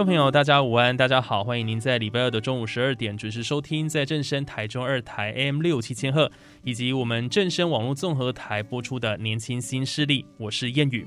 众朋友，大家午安，大家好，欢迎您在礼拜二的中午十二点准时收听，在正声台中二台 M 六七千赫，以及我们正声网络综合台播出的《年轻新势力》，我是谚语。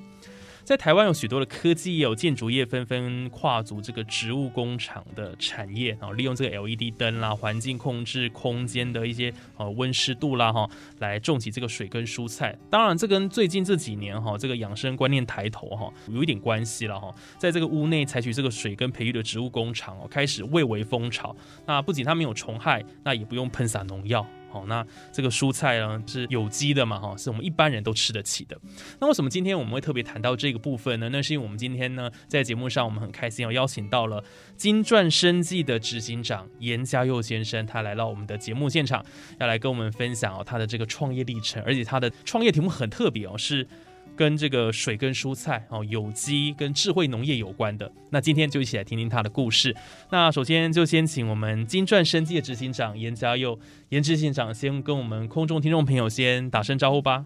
在台湾有许多的科技也、有建筑业纷纷跨足这个植物工厂的产业，然后利用这个 LED 灯啦、环境控制空间的一些呃温湿度啦哈，来种起这个水跟蔬菜。当然，这跟最近这几年哈这个养生观念抬头哈有一点关系了哈。在这个屋内采取这个水跟培育的植物工厂哦，开始蔚为风潮。那不仅它没有虫害，那也不用喷洒农药。好，那这个蔬菜呢是有机的嘛？哈，是我们一般人都吃得起的。那为什么今天我们会特别谈到这个部分呢？那是因为我们今天呢在节目上，我们很开心要邀请到了金钻生计的执行长严家佑先生，他来到我们的节目现场，要来跟我们分享哦他的这个创业历程，而且他的创业题目很特别哦，是。跟这个水跟蔬菜哦，有机跟智慧农业有关的，那今天就一起来听听他的故事。那首先就先请我们金钻生技的执行长严家佑，严执行长先跟我们空中听众朋友先打声招呼吧。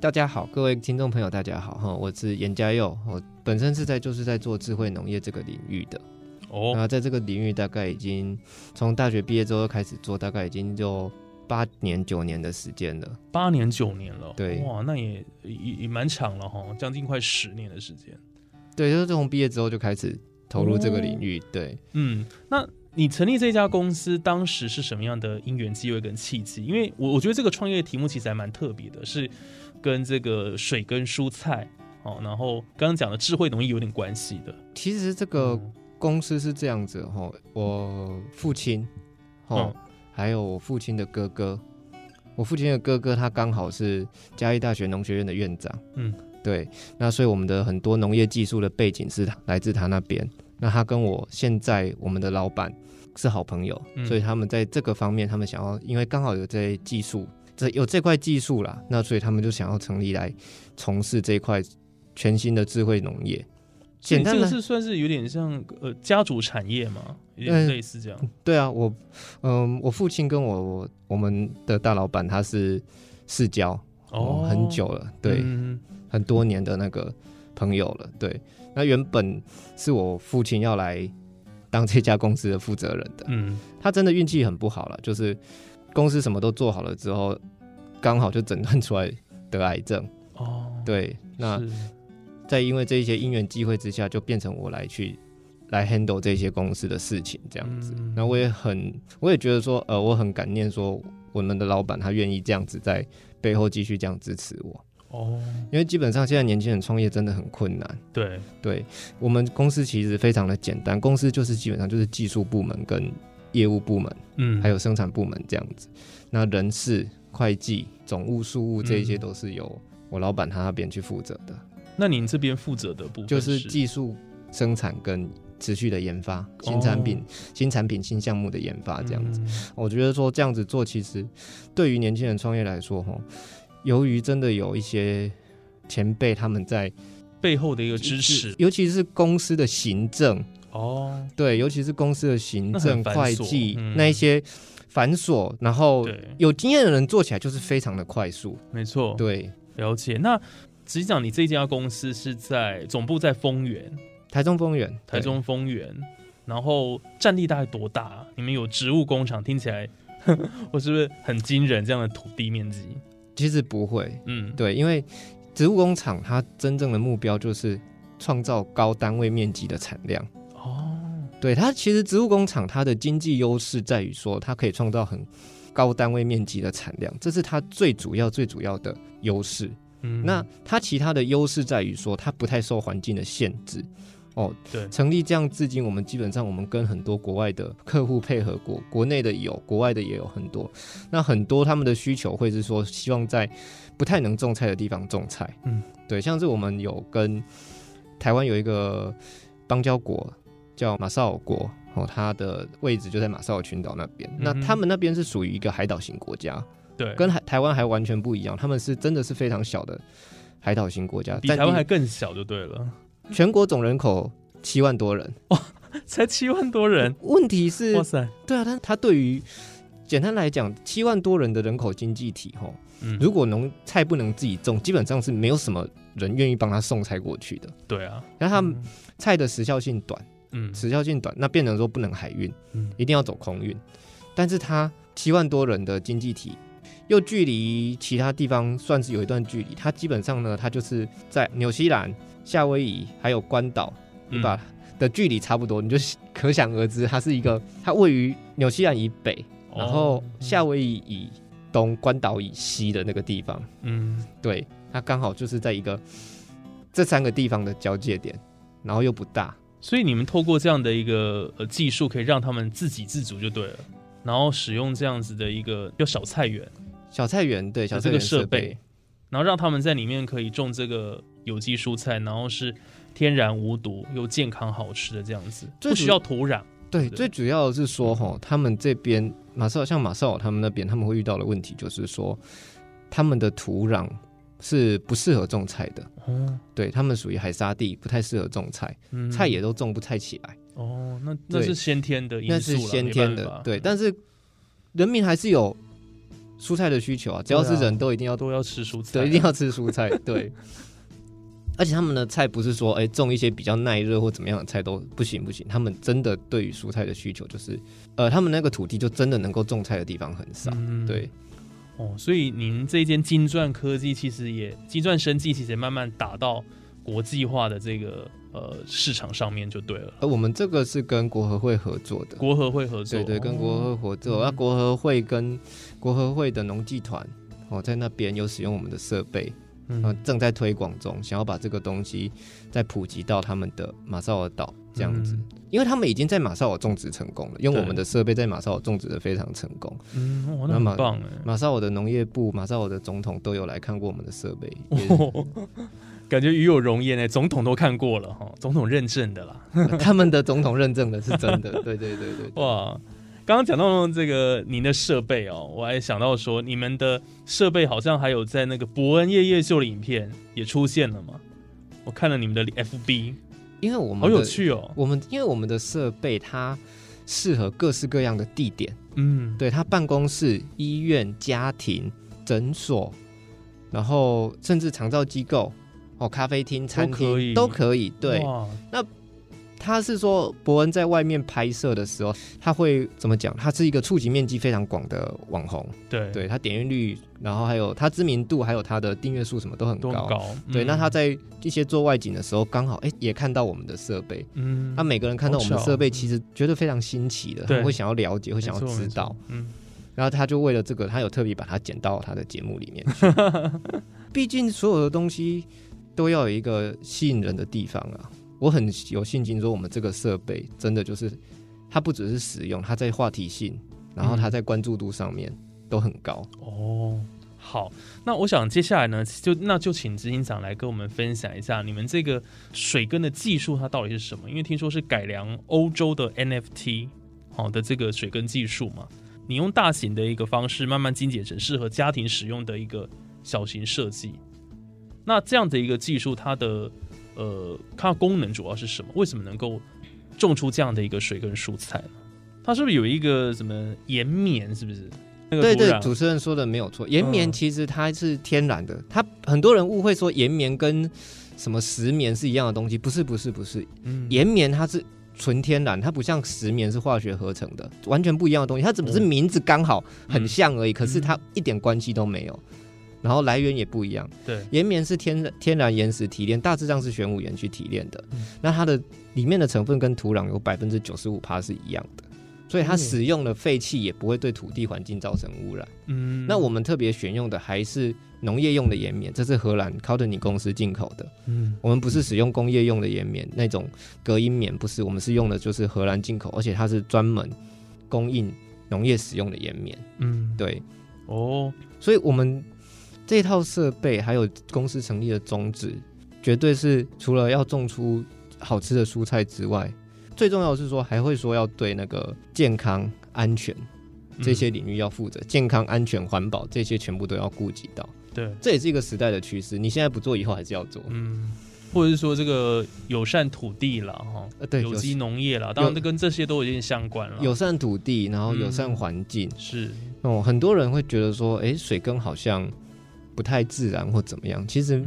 大家好，各位听众朋友，大家好哈，我是严家佑，我本身是在就是在做智慧农业这个领域的哦，那在这个领域大概已经从大学毕业之后开始做，大概已经就。八年九年的时间了，八年九年了，对，哇，那也也也蛮长了哈，将近快十年的时间。对，就是从毕业之后就开始投入这个领域。对，嗯，那你成立这家公司当时是什么样的因缘机会跟契机？因为我我觉得这个创业题目其实还蛮特别的，是跟这个水跟蔬菜哦，然后刚刚讲的智慧农业有点关系的。其实这个公司是这样子哈，我父亲哦。还有我父亲的哥哥，我父亲的哥哥他刚好是嘉义大学农学院的院长，嗯，对，那所以我们的很多农业技术的背景是来自他那边。那他跟我现在我们的老板是好朋友，所以他们在这个方面，他们想要，因为刚好有这技术，这有这块技术啦，那所以他们就想要成立来从事这一块全新的智慧农业。简单的是算是有点像呃家族产业嘛，有点类似这样。对啊，我嗯，我父亲跟我我我们的大老板他是世交哦，很久了，对，很多年的那个朋友了。对，那原本是我父亲要来当这家公司的负责人的，嗯，他真的运气很不好了，就是公司什么都做好了之后，刚好就诊断出来得癌症哦，对，那。在因为这一些因缘机会之下，就变成我来去来 handle 这些公司的事情这样子。那我也很，我也觉得说，呃，我很感念说我们的老板他愿意这样子在背后继续这样支持我。哦，因为基本上现在年轻人创业真的很困难。对，对我们公司其实非常的简单，公司就是基本上就是技术部门跟业务部门，嗯，还有生产部门这样子。那人事、会计、总务、事务这一些都是由我老板他那边去负责的。那您这边负责的部分就是技术生产跟持续的研发新产品、新产品、新项目的研发这样子。我觉得说这样子做，其实对于年轻人创业来说，哈，由于真的有一些前辈他们在背后的一个支持，尤其是公司的行政。哦，对，尤其是公司的行政、会计那一些繁琐，然后有经验的人做起来就是非常的快速。没错，对，了解。那。实际上，你这家公司是在总部在丰原，台中丰原，台中丰原，然后占地大概多大？你们有植物工厂，听起来 我是不是很惊人？这样的土地面积？其实不会，嗯，对，因为植物工厂它真正的目标就是创造高单位面积的产量。哦，对，它其实植物工厂它的经济优势在于说，它可以创造很高单位面积的产量，这是它最主要最主要的优势。嗯那它其他的优势在于说，它不太受环境的限制。哦，对，成立这样至今，我们基本上我们跟很多国外的客户配合过，国内的有，国外的也有很多。那很多他们的需求会是说，希望在不太能种菜的地方种菜。嗯，对，像是我们有跟台湾有一个邦交国叫马绍尔国，哦，它的位置就在马绍尔群岛那边。那他们那边是属于一个海岛型国家，对，跟海台湾还完全不一样。他们是真的是非常小的海岛型国家，比台湾还更小就对了。全国总人口七万多人，哇，才七万多人。问题是，哇塞，对啊，但他对于简单来讲，七万多人的人口经济体，吼，如果农菜不能自己种，基本上是没有什么人愿意帮他送菜过去的。对啊，那他们菜的时效性短，嗯，时效性短，那变成说不能海运，嗯，一定要走空运。但是他七万多人的经济体，又距离其他地方算是有一段距离，他基本上呢，他就是在纽西兰。夏威夷还有关岛，对吧？的距离差不多，你就 可想而知，它是一个它位于纽西兰以北，然后夏威夷以东，关岛以西的那个地方。嗯，对，它刚好就是在一个这三个地方的交界点，然后又不大，所以你们透过这样的一个呃技术，可以让他们自给自足就对了，然后使用这样子的一个叫小菜园，小菜园对小这个设备，然后让他们在里面可以种这个。有机蔬菜，然后是天然无毒又健康好吃的这样子，不需要土壤。对，最主要的是说哈，他们这边马绍像马绍尔他们那边，他们会遇到的问题就是说，他们的土壤是不适合种菜的。嗯，对他们属于海沙地，不太适合种菜，菜也都种不太起来。哦，那那是先天的因素那是先天的。对，但是人民还是有蔬菜的需求啊，只要是人都一定要都要吃蔬菜，对，一定要吃蔬菜，对。而且他们的菜不是说，哎，种一些比较耐热或怎么样的菜都不行不行。他们真的对于蔬菜的需求就是，呃，他们那个土地就真的能够种菜的地方很少。对，哦，所以您这间金钻科技其实也金钻生技其实也慢慢打到国际化的这个呃市场上面就对了。而我们这个是跟国合会合作的，国合会合作，对对，跟国合合作。那国合会跟国合会的农技团哦，在那边有使用我们的设备。嗯，正在推广中，想要把这个东西再普及到他们的马绍尔岛这样子，因为他们已经在马绍尔种植成功了，用我们的设备在马绍尔种植的非常成功。嗯，那很棒哎！马绍尔的农业部、马绍尔的总统都有来看过我们的设备，感觉与有荣焉哎！总统都看过了哈，总统认证的啦，他们的总统认证的是真的，对对对对，哇！刚刚讲到这个您的设备哦，我还想到说你们的设备好像还有在那个伯恩夜夜秀的影片也出现了嘛？我看了你们的 FB，因为我们好有趣哦。我们因为我们的设备它适合各式各样的地点，嗯，对，它办公室、医院、家庭、诊所，然后甚至长照机构哦，咖啡厅、餐厅都可以。对，那。他是说，伯恩在外面拍摄的时候，他会怎么讲？他是一个触及面积非常广的网红，对，对他点阅率，然后还有他知名度，还有他的订阅数什么都很高。高，对。那他在一些做外景的时候，刚好哎也看到我们的设备，嗯，他每个人看到我们的设备，其实觉得非常新奇的，会想要了解，会想要知道，嗯。然后他就为了这个，他有特别把它剪到他的节目里面去。毕竟所有的东西都要有一个吸引人的地方啊。我很有信心说，我们这个设备真的就是，它不只是使用，它在话题性，然后它在关注度上面都很高。哦，好，那我想接下来呢，就那就请执行长来跟我们分享一下你们这个水根的技术它到底是什么？因为听说是改良欧洲的 NFT 好的这个水根技术嘛，你用大型的一个方式慢慢精简成适合家庭使用的一个小型设计。那这样的一个技术，它的呃，它的功能主要是什么？为什么能够种出这样的一个水跟蔬菜呢？它是不是有一个什么岩棉？是不是？对对，主持人说的没有错。岩棉其实它是天然的，它很多人误会说岩棉跟什么石棉是一样的东西，不是不是不是。嗯，岩棉它是纯天然，它不像石棉是化学合成的，完全不一样的东西。它只是名字刚好很像而已，可是它一点关系都没有。然后来源也不一样，对，岩棉是天天然岩石提炼，大致上是玄武岩去提炼的，那它的里面的成分跟土壤有百分之九十五趴是一样的，所以它使用的废气也不会对土地环境造成污染。嗯，那我们特别选用的还是农业用的岩棉，这是荷兰 c o t t o n 公司进口的。嗯，我们不是使用工业用的岩棉，那种隔音棉不是，我们是用的就是荷兰进口，而且它是专门供应农业使用的岩棉。嗯，对，哦，所以我们这套设备还有公司成立的宗旨，绝对是除了要种出好吃的蔬菜之外，最重要的是说还会说要对那个健康安全。这些领域要负责健康、安全、环保，这些全部都要顾及到。对，这也是一个时代的趋势。你现在不做，以后还是要做。嗯，或者是说这个友善土地了哈，对，有机农业了，当然跟这些都有点相关了。友善土地，然后友善环境，是哦。很多人会觉得说，哎，水耕好像不太自然或怎么样。其实，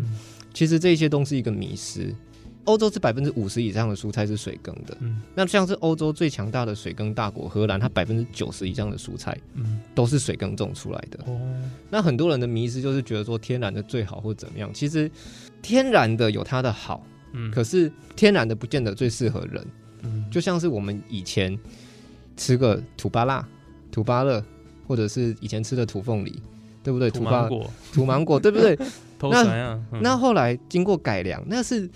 其实这些都是一个迷失。欧洲是百分之五十以上的蔬菜是水耕的，嗯，那像是欧洲最强大的水耕大国荷兰，它百分之九十以上的蔬菜，嗯，都是水耕种出来的。哦，那很多人的迷思就是觉得说天然的最好或怎么样，其实天然的有它的好，嗯，可是天然的不见得最适合人，嗯，就像是我们以前吃个土巴辣、土巴乐，或者是以前吃的土凤梨，对不对？土芒果、土芒果，对不对？那那后来经过改良，那是。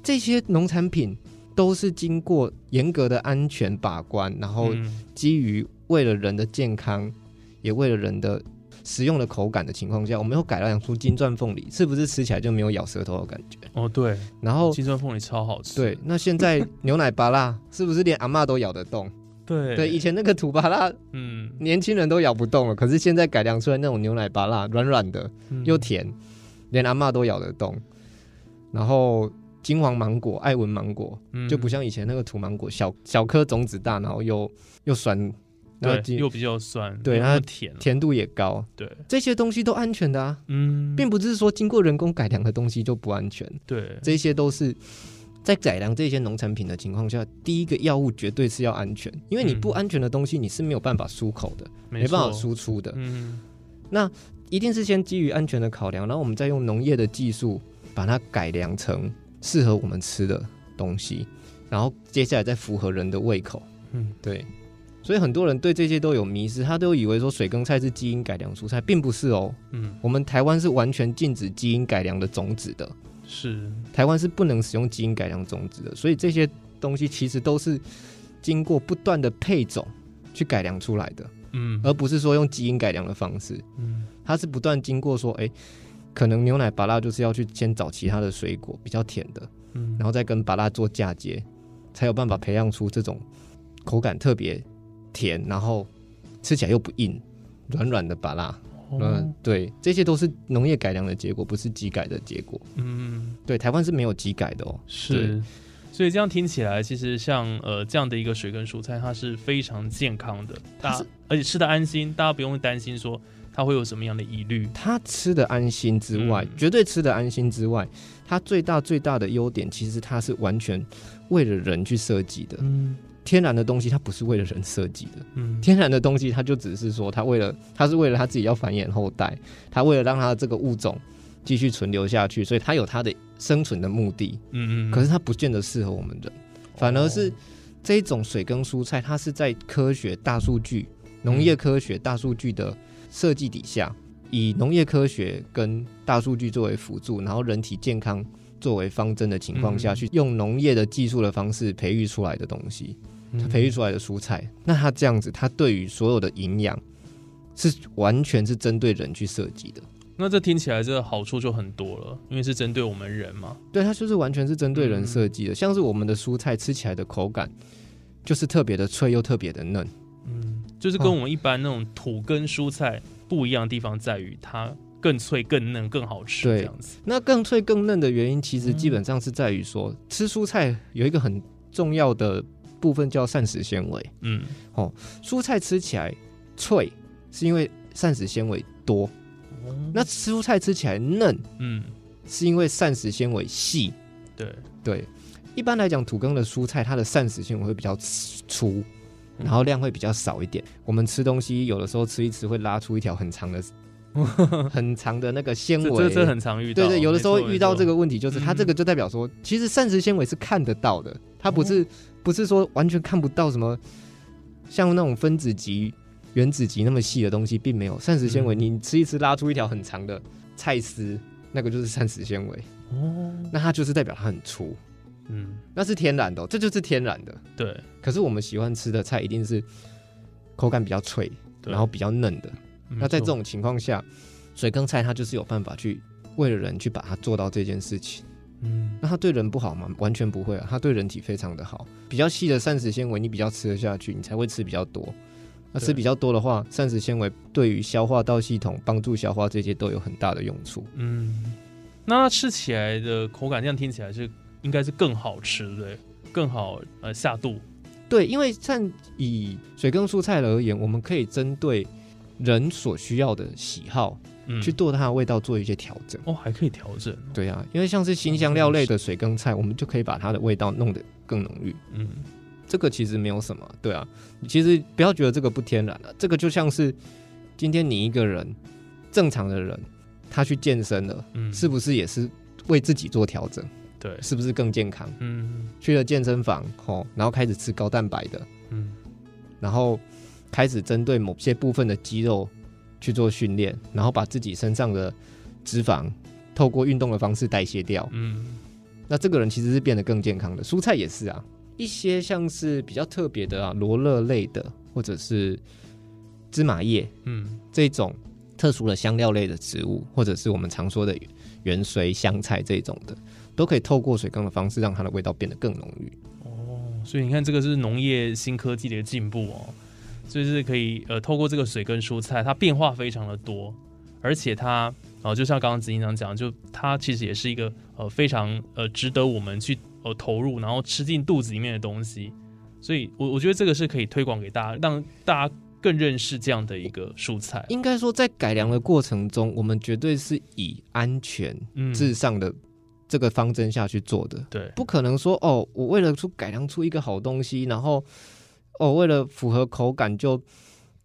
这些农产品都是经过严格的安全把关，然后基于为了人的健康，也为了人的食用的口感的情况下，我们又改良出金钻凤梨，是不是吃起来就没有咬舌头的感觉？哦，对。然后金钻凤梨超好吃。对，那现在牛奶巴辣是不是连阿妈都咬得动？对。对，以前那个土巴拉，嗯，年轻人都咬不动了，可是现在改良出来那种牛奶巴辣，软软的又甜，连阿妈都咬得动，然后。金黄芒果、艾文芒果，就不像以前那个土芒果，小小颗种子大，然后又又酸，对，又比较酸，对，它甜，甜度也高，对，这些东西都安全的啊，嗯，并不是说经过人工改良的东西就不安全，对，这些都是在改良这些农产品的情况下，第一个药物绝对是要安全，因为你不安全的东西你是没有办法出口的，没办法输出的，嗯，那一定是先基于安全的考量，然后我们再用农业的技术把它改良成。适合我们吃的东西，然后接下来再符合人的胃口。嗯，对，所以很多人对这些都有迷失，他都以为说水耕菜是基因改良蔬菜，并不是哦。嗯，我们台湾是完全禁止基因改良的种子的，是台湾是不能使用基因改良种子的，所以这些东西其实都是经过不断的配种去改良出来的。嗯，而不是说用基因改良的方式。嗯，它是不断经过说，哎。可能牛奶巴拉就是要去先找其他的水果比较甜的，嗯，然后再跟巴拉做嫁接，才有办法培养出这种口感特别甜，然后吃起来又不硬、软软的巴拉。嗯，对，这些都是农业改良的结果，不是机改的结果。嗯，对，台湾是没有机改的哦。是，所以这样听起来，其实像呃这样的一个水跟蔬菜，它是非常健康的，大而且吃的安心，大家不用担心说。它会有什么样的疑虑？它吃的安心之外，绝对吃的安心之外，它最大最大的优点，其实它是完全为了人去设计的。嗯，天然的东西它不是为了人设计的。嗯，天然的东西它就只是说，它为了它是为了它自己要繁衍后代，它为了让它的这个物种继续存留下去，所以它有它的生存的目的。嗯嗯。可是它不见得适合我们人，反而是这一种水耕蔬菜，它是在科学大数据、农业科学大数据的。设计底下，以农业科学跟大数据作为辅助，然后人体健康作为方针的情况下去，用农业的技术的方式培育出来的东西，培育出来的蔬菜，那它这样子，它对于所有的营养是完全是针对人去设计的。那这听起来这个好处就很多了，因为是针对我们人嘛。对，它就是完全是针对人设计的，像是我们的蔬菜吃起来的口感就是特别的脆又特别的嫩。嗯就是跟我们一般那种土根蔬菜不一样的地方在于，它更脆、更嫩、更好吃。这样子，那更脆、更嫩的原因，其实基本上是在于说，吃蔬菜有一个很重要的部分叫膳食纤维。嗯，哦，蔬菜吃起来脆，是因为膳食纤维多。那蔬菜吃起来嫩，嗯，是因为膳食纤维细。对对，一般来讲，土根的蔬菜它的膳食纤维会比较粗。然后量会比较少一点。我们吃东西有的时候吃一吃会拉出一条很长的、很长的那个纤维，这这很常遇到。对对，有的时候遇到这个问题，就是它这个就代表说，其实膳食纤维是看得到的，它不是不是说完全看不到什么，像那种分子级、原子级那么细的东西，并没有。膳食纤维。你吃一吃拉出一条很长的菜丝，那个就是膳食纤维。哦，那它就是代表它很粗，嗯，那是天然的，这就是天然的。对，可是我们喜欢吃的菜一定是口感比较脆，然后比较嫩的。那在这种情况下，水耕菜它就是有办法去为了人去把它做到这件事情。嗯，那它对人不好吗？完全不会啊，它对人体非常的好。比较细的膳食纤维，你比较吃得下去，你才会吃比较多。那吃比较多的话，膳食纤维对于消化道系统、帮助消化这些都有很大的用处。嗯，那它吃起来的口感，这样听起来是应该是更好吃，对不对？更好呃下肚。对，因为像以水耕蔬菜而言，我们可以针对人所需要的喜好。去做它的味道做一些调整哦，还可以调整。对啊，因为像是新香料类的水耕菜，我们就可以把它的味道弄得更浓郁。嗯，这个其实没有什么。对啊，其实不要觉得这个不天然了。这个就像是今天你一个人正常的人，他去健身了，嗯，是不是也是为自己做调整？对，是不是更健康？嗯，去了健身房哦，然后开始吃高蛋白的，嗯，然后开始针对某些部分的肌肉。去做训练，然后把自己身上的脂肪透过运动的方式代谢掉。嗯，那这个人其实是变得更健康的。蔬菜也是啊，一些像是比较特别的啊，罗勒类的，或者是芝麻叶，嗯，这种特殊的香料类的植物，或者是我们常说的元髓香菜这种的，都可以透过水缸的方式让它的味道变得更浓郁。哦，所以你看，这个是农业新科技的进步哦。就是可以呃，透过这个水跟蔬菜，它变化非常的多，而且它呃，就像刚刚子英长讲，就它其实也是一个呃非常呃值得我们去呃投入，然后吃进肚子里面的东西。所以，我我觉得这个是可以推广给大家，让大家更认识这样的一个蔬菜。应该说，在改良的过程中，我们绝对是以安全至上的这个方针下去做的。对，不可能说哦，我为了出改良出一个好东西，然后。哦，为了符合口感就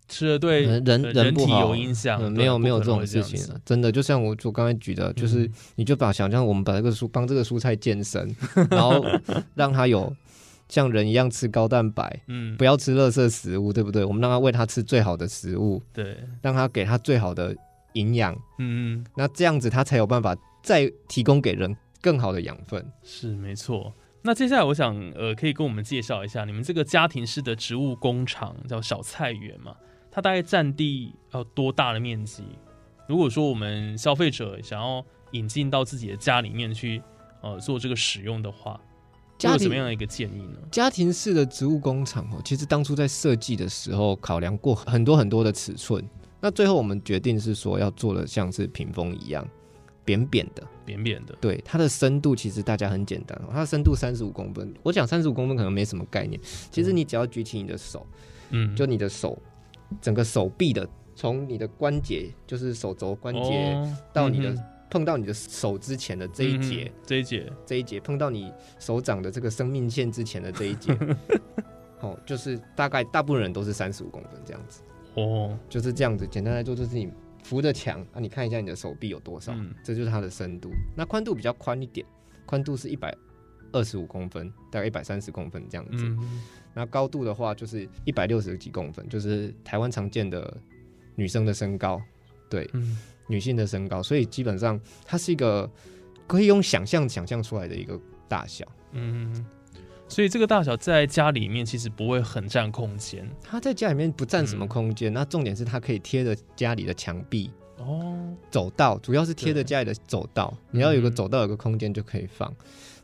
吃了对人人体有影响，嗯没有没有这种事情啊！真的，就像我我刚才举的，就是你就把想象我们把这个蔬帮这个蔬菜健身，然后 让它有像人一样吃高蛋白，嗯，不要吃垃圾食物，对不对？我们让它喂它吃最好的食物，对，让它给它最好的营养，嗯嗯，那这样子它才有办法再提供给人更好的养分，是没错。那接下来我想，呃，可以跟我们介绍一下你们这个家庭式的植物工厂，叫小菜园嘛？它大概占地要多大的面积？如果说我们消费者想要引进到自己的家里面去，呃，做这个使用的话，有什么样的一个建议呢？家庭式的植物工厂哦，其实当初在设计的时候考量过很多很多的尺寸，那最后我们决定是说要做的像是屏风一样。扁扁的，扁扁的，对它的深度其实大家很简单，它的深度三十五公分。我讲三十五公分可能没什么概念，其实你只要举起你的手，嗯，就你的手，整个手臂的，从你的关节，就是手肘关节到你的碰到你的手之前的这一节，这一节，这一节碰到你手掌的这个生命线之前的这一节，哦，就是大概大部分人都是三十五公分这样子，哦，就是这样子。简单来说，就是你。扶着墙啊，你看一下你的手臂有多少，这就是它的深度。那宽度比较宽一点，宽度是一百二十五公分，大概一百三十公分这样子。那高度的话就是一百六十几公分，就是台湾常见的女生的身高，对，女性的身高。所以基本上它是一个可以用想象想象出来的一个大小。嗯。所以这个大小在家里面其实不会很占空间。它在家里面不占什么空间，那重点是它可以贴着家里的墙壁哦，走道主要是贴着家里的走道。你要有个走道，有个空间就可以放。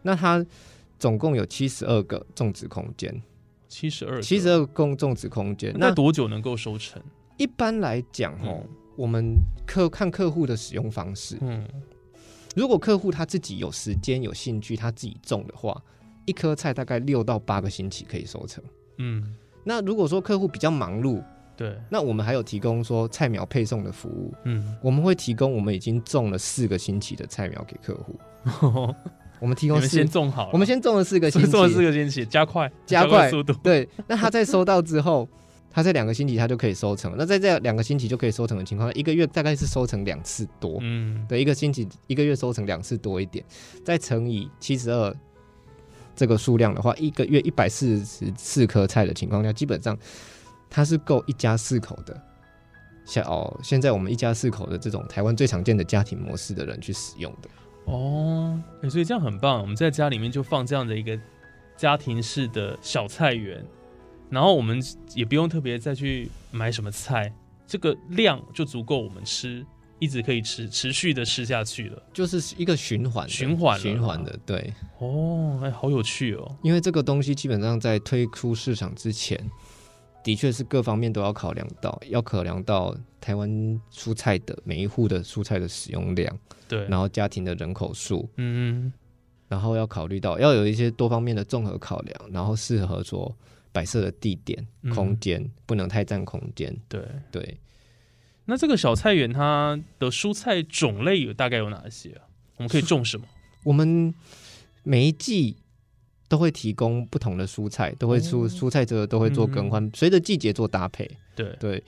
那它总共有七十二个种植空间，七十二七十二个共种植空间。那多久能够收成？一般来讲哦，我们客看客户的使用方式。嗯，如果客户他自己有时间有兴趣，他自己种的话。一颗菜大概六到八个星期可以收成。嗯，那如果说客户比较忙碌，对，那我们还有提供说菜苗配送的服务。嗯，我们会提供我们已经种了四个星期的菜苗给客户。我们提供先种好，我们先种了四个星期，种了四个星期，加快加快速度。对，那他在收到之后，他在两个星期他就可以收成。那在这两个星期就可以收成的情况，一个月大概是收成两次多。嗯，对，一个星期一个月收成两次多一点，再乘以七十二。这个数量的话，一个月一百四十四颗菜的情况下，基本上它是够一家四口的像哦，现在我们一家四口的这种台湾最常见的家庭模式的人去使用的。哦，哎，所以这样很棒。我们在家里面就放这样的一个家庭式的小菜园，然后我们也不用特别再去买什么菜，这个量就足够我们吃，一直可以持持续的吃下去了，就是一个循环，循环，循环的，对。哦，哎，好有趣哦。因为这个东西基本上在推出市场之前，的确是各方面都要考量到，要考量到台湾蔬菜的每一户的蔬菜的使用量。对，然后家庭的人口数，嗯，然后要考虑到要有一些多方面的综合考量，然后适合说摆设的地点、空间不能太占空间。对对，那这个小菜园它的蔬菜种类有大概有哪些啊？我们可以种什么？我们每一季都会提供不同的蔬菜，都会蔬蔬菜这都会做更换，随着季节做搭配。对对。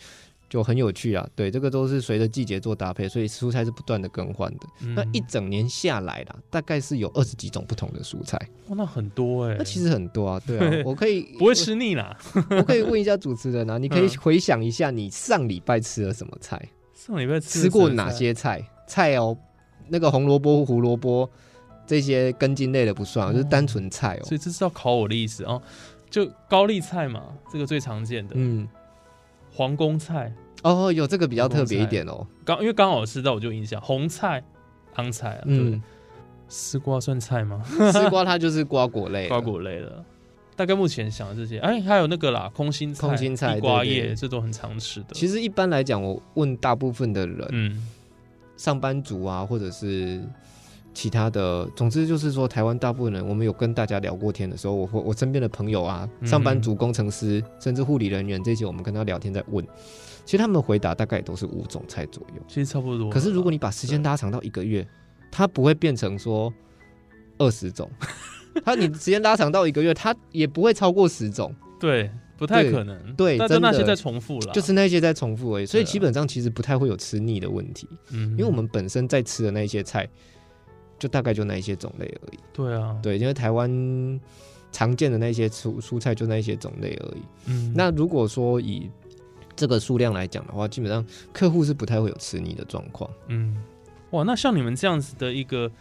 就很有趣啊，对，这个都是随着季节做搭配，所以蔬菜是不断的更换的。那一整年下来啦，大概是有二十几种不同的蔬菜。哇，那很多哎。那其实很多啊，对啊，我可以不会吃腻啦。我可以问一下主持人啊，你可以回想一下，你上礼拜吃了什么菜？上礼拜吃过哪些菜？菜哦，那个红萝卜、胡萝卜这些根茎类的不算，就是单纯菜哦。所以这是要考我的意思哦，就高丽菜嘛，这个最常见的。嗯。皇宫菜哦，有这个比较特别一点哦。刚因为刚好吃到，我就印象红菜、昂菜啊。嗯，丝瓜算菜吗？丝瓜它就是瓜果类，瓜果类的。大概目前想的这些，哎，还有那个啦，空心菜、空心菜、地瓜叶，这都很常吃的。其实一般来讲，我问大部分的人，嗯，上班族啊，或者是其他的，总之就是说，台湾大部分人，我们有跟大家聊过天的时候，我会我身边的朋友啊，上班族、工程师，甚至护理人员这些，我们跟他聊天在问。其实他们的回答大概也都是五种菜左右，其实差不多。可是如果你把时间拉长到一个月，它不会变成说二十种，它你时间拉长到一个月，它也不会超过十种。对，不太可能。对，就那些在重复了，就是那些在重复而已。所以基本上其实不太会有吃腻的问题。嗯，因为我们本身在吃的那些菜，就大概就那一些种类而已。对啊，对，因为台湾常见的那些蔬蔬菜就那一些种类而已。嗯，那如果说以这个数量来讲的话，基本上客户是不太会有吃腻的状况。嗯，哇，那像你们这样子的一个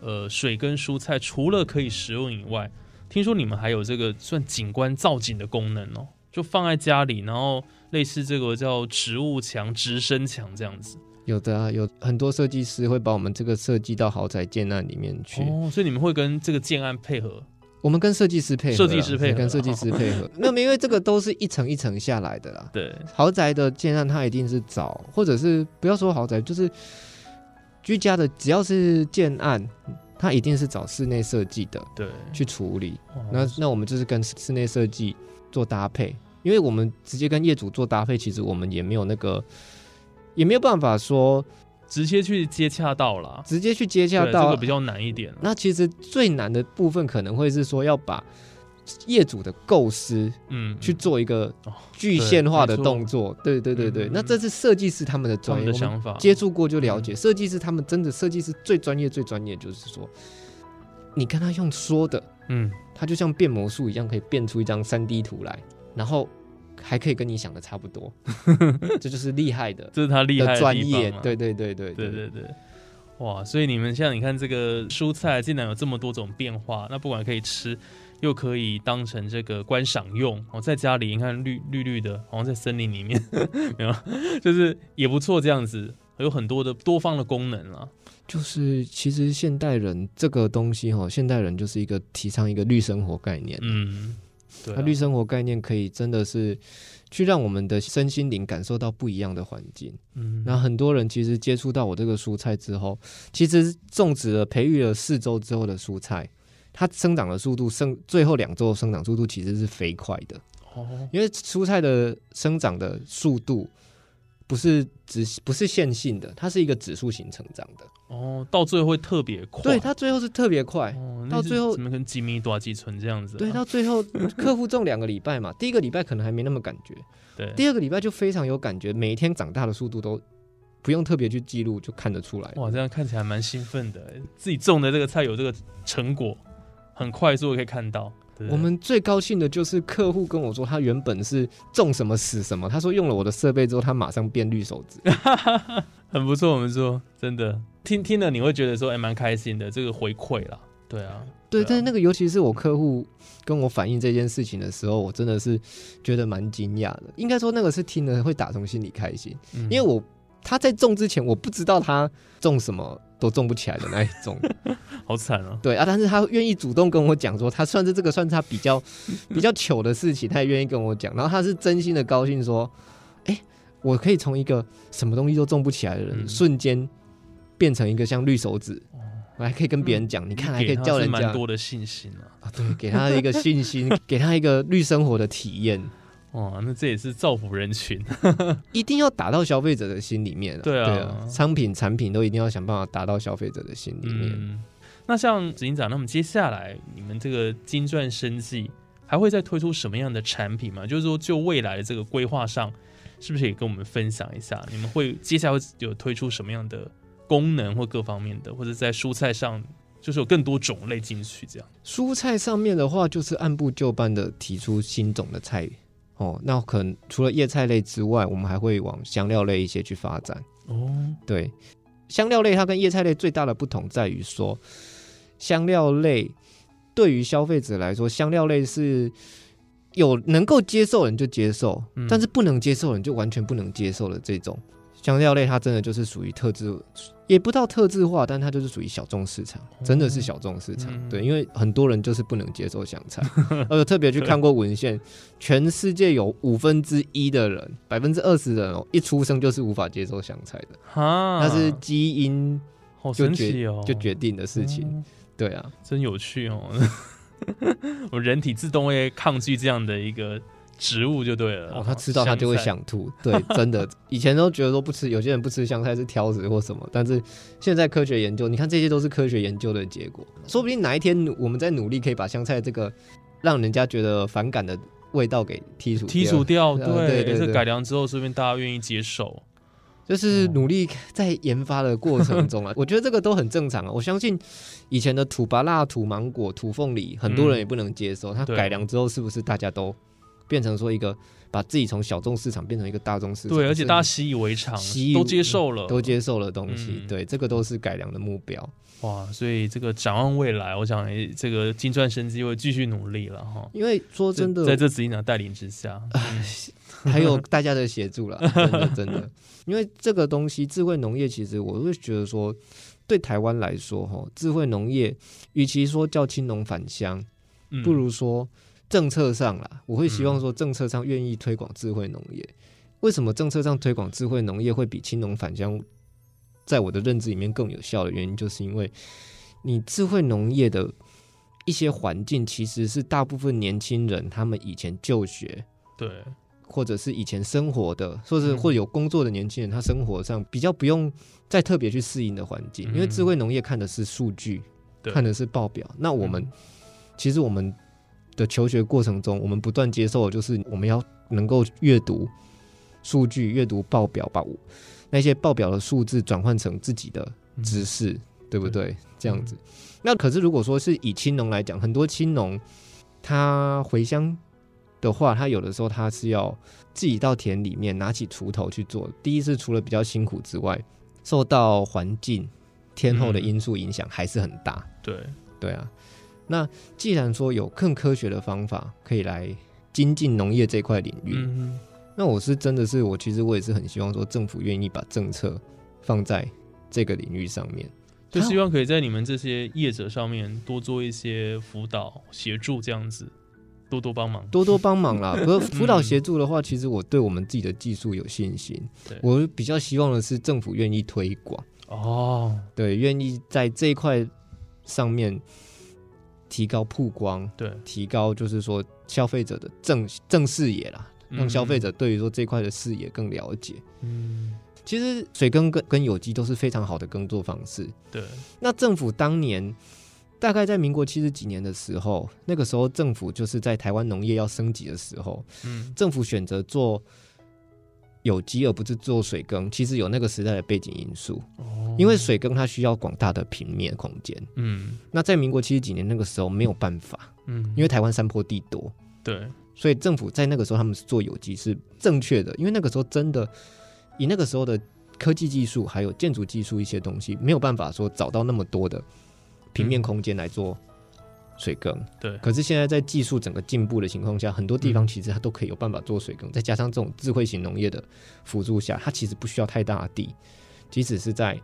呃水跟蔬菜，除了可以食用以外，听说你们还有这个算景观造景的功能哦，就放在家里，然后类似这个叫植物墙、植生墙这样子。有的啊，有很多设计师会把我们这个设计到豪宅建案里面去。哦，所以你们会跟这个建案配合。我们跟设计师配合，设计师配合，跟设计师配合。那么因为这个都是一层一层下来的啦。对，豪宅的建案它一定是找，或者是不要说豪宅，就是居家的，只要是建案，它一定是找室内设计的，对，去处理。那那我们就是跟室内设计做搭配，因为我们直接跟业主做搭配，其实我们也没有那个，也没有办法说。直接去接洽到了，直接去接洽到，这个比较难一点。那其实最难的部分可能会是说要把业主的构思，嗯，去做一个具现化的动作。对对对对，那这是设计师他们的专业的想法，接触过就了解。设计师他们真的设计师最专业最专业，就是说你跟他用说的，嗯，他就像变魔术一样，可以变出一张三 D 图来，然后。还可以跟你想的差不多，这就是厉害的，这是他厉害的专业。对对对对对对对，哇！所以你们像你看这个蔬菜，竟然有这么多种变化，那不管可以吃，又可以当成这个观赏用。哦，在家里你看绿绿绿的，好像在森林里面，没有，就是也不错。这样子有很多的多方的功能啊。就是其实现代人这个东西哈，现代人就是一个提倡一个绿生活概念。嗯。它绿生活概念可以真的是去让我们的身心灵感受到不一样的环境。嗯，那很多人其实接触到我这个蔬菜之后，其实种植了、培育了四周之后的蔬菜，它生长的速度生最后两周生长速度其实是飞快的。哦，因为蔬菜的生长的速度。不是指不是线性的，它是一个指数型成长的。哦，到最后会特别快。对，它最后是特别快。到最后怎么跟几米多几存这样子？对，到最后客户种两个礼拜嘛，第一个礼拜可能还没那么感觉，对，第二个礼拜就非常有感觉，每一天长大的速度都不用特别去记录就看得出来。哇，这样看起来蛮兴奋的，自己种的这个菜有这个成果，很快速可以看到。我们最高兴的就是客户跟我说，他原本是种什么死什么，他说用了我的设备之后，他马上变绿手指，很不错，我们说，真的。听听了你会觉得说，哎，蛮开心的，这个回馈啦，对啊，对，但那个尤其是我客户跟我反映这件事情的时候，我真的是觉得蛮惊讶的。应该说那个是听了会打从心里开心，因为我他在种之前，我不知道他种什么。都种不起来的那一种，好惨哦。对啊，但是他愿意主动跟我讲说，他算是这个算是他比较 比较糗的事情，他也愿意跟我讲。然后他是真心的高兴说，哎，我可以从一个什么东西都种不起来的人，瞬间变成一个像绿手指，我还可以跟别人讲，你看还可以叫人家蛮多的信心啊。啊，对，给他一个信心，给他一个绿生活的体验。哇，那这也是造福人群，一定要打到消费者的心里面。对啊，商品产品都一定要想办法打到消费者的心里面。那像执行长，那么接下来你们这个金钻生计还会再推出什么样的产品吗？就是说，就未来的这个规划上，是不是也跟我们分享一下？你们会接下来有推出什么样的功能或各方面的，或者在蔬菜上，就是有更多种类进去这样？蔬菜上面的话，就是按部就班的提出新种的菜。哦，那可能除了叶菜类之外，我们还会往香料类一些去发展。哦，对，香料类它跟叶菜类最大的不同在于说，香料类对于消费者来说，香料类是有能够接受人就接受，但是不能接受人就完全不能接受的这种。香料类它真的就是属于特质，也不到特质化，但它就是属于小众市场，真的是小众市场。对，因为很多人就是不能接受香菜，而且特别去看过文献，全世界有五分之一的人，百分之二十人哦，一出生就是无法接受香菜的，那是基因就决就决定的事情。对啊，真有趣哦，我人体自动会抗拒这样的一个。植物就对了，哦，他吃到他就会想吐，对，真的，以前都觉得说不吃，有些人不吃香菜是挑食或什么，但是现在科学研究，你看这些都是科学研究的结果，说不定哪一天我们在努力可以把香菜这个让人家觉得反感的味道给剔除剔除掉，对，也是改良之后，说不定大家愿意接受，就是努力在研发的过程中啊，我觉得这个都很正常啊，我相信以前的土巴辣、土芒果、土凤梨，很多人也不能接受，它改良之后是不是大家都？变成说一个把自己从小众市场变成一个大众市场，对，而且大家习以为常，都接受了，都接受了东西，对，这个都是改良的目标。哇，所以这个展望未来，我想这个金钻生机会继续努力了哈。因为说真的，在这执行长带领之下，还有大家的协助了，真的真的。因为这个东西，智慧农业其实我会觉得说，对台湾来说哈，智慧农业与其说叫青农返乡，不如说。政策上啦，我会希望说政策上愿意推广智慧农业。为什么政策上推广智慧农业会比青农返乡，在我的认知里面更有效的原因，就是因为你智慧农业的一些环境，其实是大部分年轻人他们以前就学，对，或者是以前生活的，或者或有工作的年轻人，他生活上比较不用再特别去适应的环境。因为智慧农业看的是数据，看的是报表。那我们其实我们。的求学过程中，我们不断接受的就是我们要能够阅读数据、阅读报表，把那些报表的数字转换成自己的知识，对不对？这样子。那可是如果说是以青农来讲，很多青农他回乡的话，他有的时候他是要自己到田里面拿起锄头去做。第一是除了比较辛苦之外，受到环境、天候的因素影响还是很大。对，对啊。那既然说有更科学的方法可以来精进农业这块领域，那我是真的是我其实我也是很希望说政府愿意把政策放在这个领域上面，就希望可以在你们这些业者上面多做一些辅导协助，这样子多多帮忙，多多帮忙啦。不 辅导协助的话，其实我对我们自己的技术有信心。我比较希望的是政府愿意推广哦，对，愿意在这一块上面。提高曝光，对，提高就是说消费者的正正视野啦，让消费者对于说这块的视野更了解。嗯，其实水耕跟跟有机都是非常好的耕作方式。对，那政府当年大概在民国七十几年的时候，那个时候政府就是在台湾农业要升级的时候，嗯，政府选择做。有机而不是做水耕，其实有那个时代的背景因素。哦，因为水耕它需要广大的平面空间。嗯，那在民国七十几年那个时候没有办法。嗯，因为台湾山坡地多。对，所以政府在那个时候他们是做有机是正确的，因为那个时候真的以那个时候的科技技术还有建筑技术一些东西，没有办法说找到那么多的平面空间来做。水耕对，可是现在在技术整个进步的情况下，很多地方其实它都可以有办法做水耕，再加上这种智慧型农业的辅助下，它其实不需要太大的地，即使是在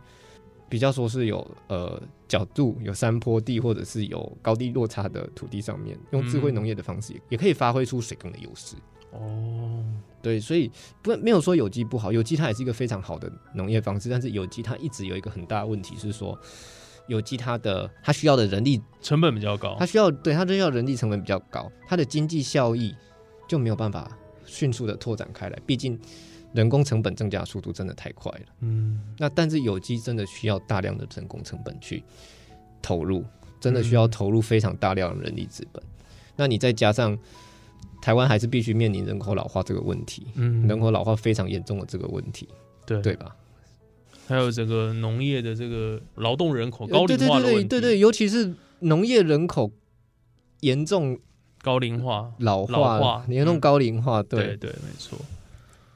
比较说是有呃角度、有山坡地或者是有高低落差的土地上面，用智慧农业的方式也可以发挥出水耕的优势。哦，对，所以不没有说有机不好，有机它也是一个非常好的农业方式，但是有机它一直有一个很大的问题是说。有机它的它需要的人力成本比较高，它需要对它需要人力成本比较高，它的经济效益就没有办法迅速的拓展开来。毕竟人工成本增加速度真的太快了。嗯，那但是有机真的需要大量的人工成本去投入，真的需要投入非常大量的人力资本。那你再加上台湾还是必须面临人口老化这个问题，嗯，人口老化非常严重的这个问题，对对吧？还有这个农业的这个劳动人口高龄化的问题，对对，尤其是农业人口严重高龄化、老化、严重高龄化，对对，没错。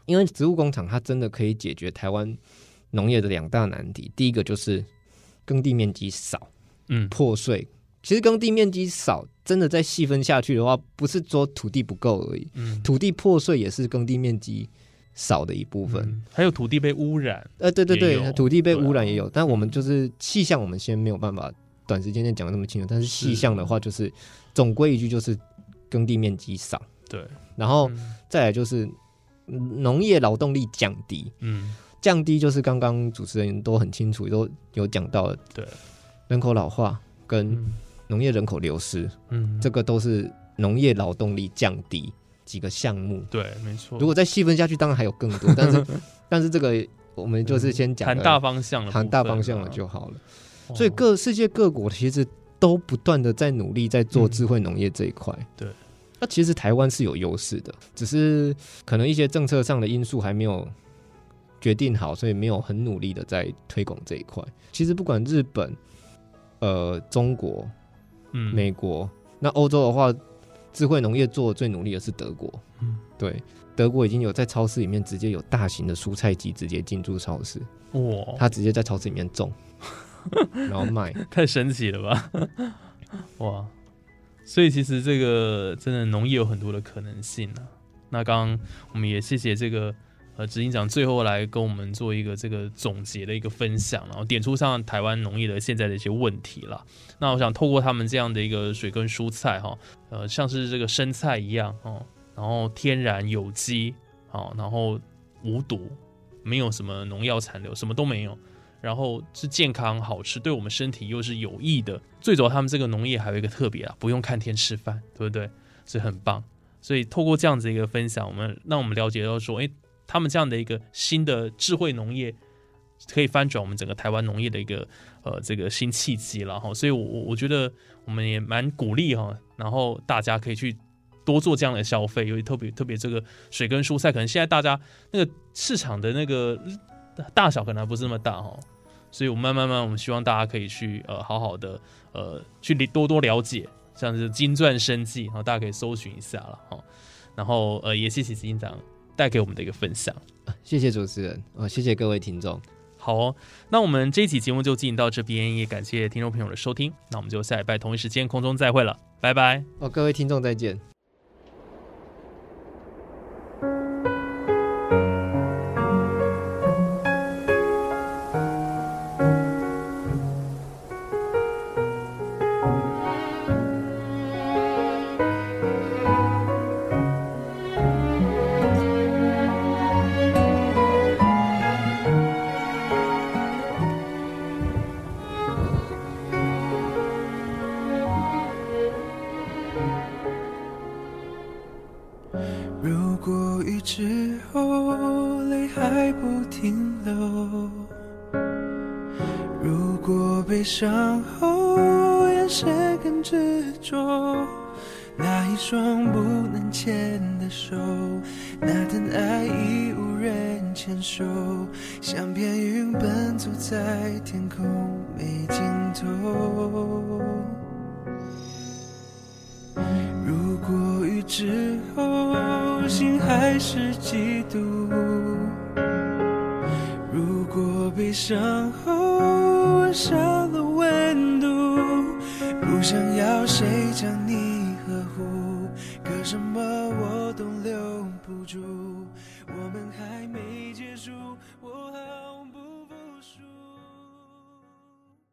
因为植物工厂它真的可以解决台湾农业的两大难题，第一个就是耕地面积少，嗯，破碎。其实耕地面积少，真的再细分下去的话，不是说土地不够而已，嗯，土地破碎也是耕地面积。少的一部分，还有土地被污染。呃，对对对，土地被污染也有，但我们就是气象，我们先没有办法短时间内讲的那么清楚。但是气象的话，就是总归一句，就是耕地面积少。对，然后再来就是农业劳动力降低。嗯，降低就是刚刚主持人都很清楚，都有讲到。对，人口老化跟农业人口流失，嗯，这个都是农业劳动力降低。几个项目，对，没错。如果再细分下去，当然还有更多，但是，但是这个我们就是先讲谈大方向了，谈大方向了就好了。所以各世界各国其实都不断的在努力在做智慧农业这一块。对，那其实台湾是有优势的，只是可能一些政策上的因素还没有决定好，所以没有很努力的在推广这一块。其实不管日本、呃中国、嗯美国，那欧洲的话。智慧农业做的最努力的是德国，嗯，对，德国已经有在超市里面直接有大型的蔬菜机直接进驻超市，哇，他直接在超市里面种，然后卖，太神奇了吧，哇，所以其实这个真的农业有很多的可能性呢。那刚刚我们也谢谢这个。呃，执行长最后来跟我们做一个这个总结的一个分享，然后点出上台湾农业的现在的一些问题了。那我想透过他们这样的一个水跟蔬菜哈，呃，像是这个生菜一样哦，然后天然有机，好，然后无毒，没有什么农药残留，什么都没有，然后是健康好吃，对我们身体又是有益的。最主要他们这个农业还有一个特别啊，不用看天吃饭，对不对？所以很棒。所以透过这样子一个分享，我们让我们了解到说，哎。他们这样的一个新的智慧农业，可以翻转我们整个台湾农业的一个呃这个新契机了哈，所以，我我我觉得我们也蛮鼓励哈，然后大家可以去多做这样的消费，尤其特别特别这个水跟蔬菜，可能现在大家那个市场的那个大小可能还不是那么大哈，所以我们慢慢慢，我们希望大家可以去呃好好的呃去多多了解，像是金钻生计，然后大家可以搜寻一下了哈，然后呃也谢谢执行长。带给我们的一个分享，谢谢主持人啊，谢谢各位听众。好哦，那我们这一期节目就进行到这边，也感谢听众朋友的收听。那我们就下礼拜同一时间空中再会了，拜拜。哦，各位听众再见。手，那等爱已无人牵手，像片云奔走在天空。